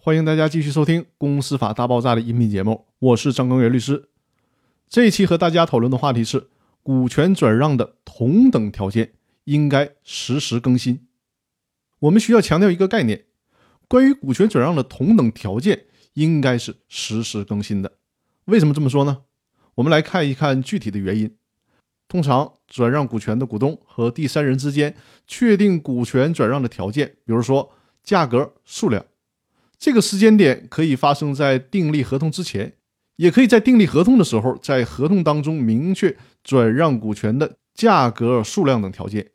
欢迎大家继续收听《公司法大爆炸》的音频节目，我是张根源律师。这一期和大家讨论的话题是：股权转让的同等条件应该实时更新。我们需要强调一个概念，关于股权转让的同等条件应该是实时更新的。为什么这么说呢？我们来看一看具体的原因。通常，转让股权的股东和第三人之间确定股权转让的条件，比如说价格、数量，这个时间点可以发生在订立合同之前，也可以在订立合同的时候，在合同当中明确转让股权的价格、数量等条件，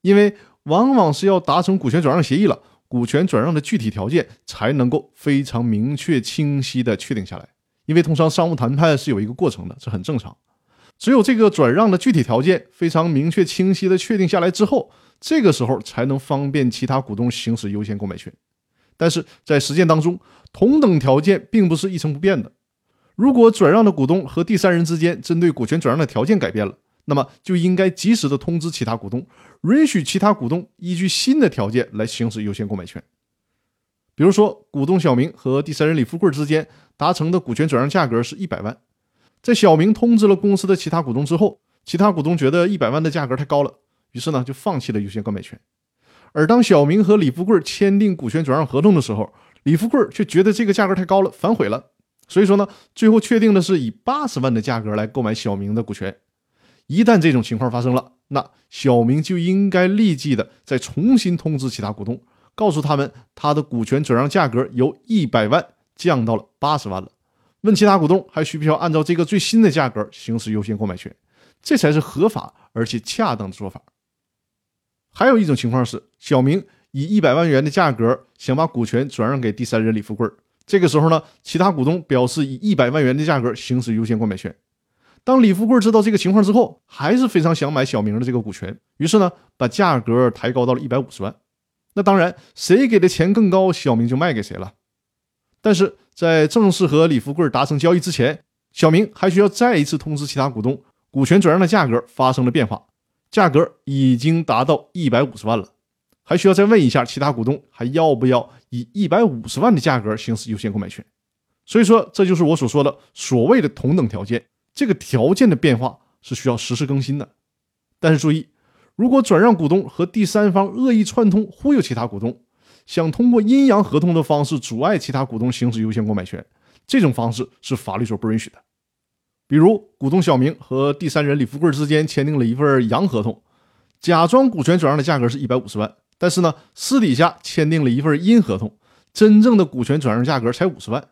因为往往是要达成股权转让协议了，股权转让的具体条件才能够非常明确、清晰的确定下来。因为通常商务谈判是有一个过程的，这很正常。只有这个转让的具体条件非常明确、清晰的确定下来之后，这个时候才能方便其他股东行使优先购买权。但是在实践当中，同等条件并不是一成不变的。如果转让的股东和第三人之间针对股权转让的条件改变了，那么就应该及时的通知其他股东，允许其他股东依据新的条件来行使优先购买权。比如说，股东小明和第三人李富贵之间达成的股权转让价格是一百万。在小明通知了公司的其他股东之后，其他股东觉得一百万的价格太高了，于是呢就放弃了优先购买权。而当小明和李富贵签订股权转让合同的时候，李富贵却觉得这个价格太高了，反悔了。所以说呢，最后确定的是以八十万的价格来购买小明的股权。一旦这种情况发生了，那小明就应该立即的再重新通知其他股东，告诉他们他的股权转让价格由一百万降到了八十万了。问其他股东还需不需要按照这个最新的价格行使优先购买权，这才是合法而且恰当的做法。还有一种情况是，小明以一百万元的价格想把股权转让给第三人李富贵，这个时候呢，其他股东表示以一百万元的价格行使优先购买权。当李富贵知道这个情况之后，还是非常想买小明的这个股权，于是呢，把价格抬高到了一百五十万。那当然，谁给的钱更高，小明就卖给谁了。但是在正式和李富贵达成交易之前，小明还需要再一次通知其他股东，股权转让的价格发生了变化，价格已经达到一百五十万了，还需要再问一下其他股东还要不要以一百五十万的价格行使优先购买权。所以说，这就是我所说的所谓的同等条件，这个条件的变化是需要实时更新的。但是注意，如果转让股东和第三方恶意串通忽悠其他股东。想通过阴阳合同的方式阻碍其他股东行使优先购买权，这种方式是法律所不允许的。比如，股东小明和第三人李富贵之间签订了一份阳合同，假装股权转让的价格是一百五十万，但是呢，私底下签订了一份阴合同，真正的股权转让价格才五十万。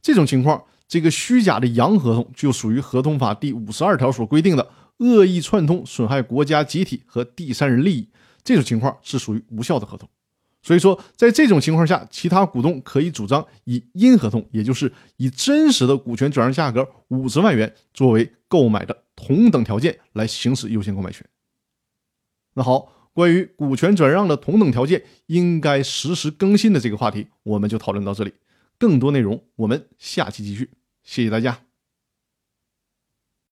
这种情况，这个虚假的阳合同就属于合同法第五十二条所规定的恶意串通损害国家集体和第三人利益，这种情况是属于无效的合同。所以说，在这种情况下，其他股东可以主张以阴合同，也就是以真实的股权转让价格五十万元作为购买的同等条件来行使优先购买权。那好，关于股权转让的同等条件应该实时更新的这个话题，我们就讨论到这里。更多内容我们下期继续。谢谢大家。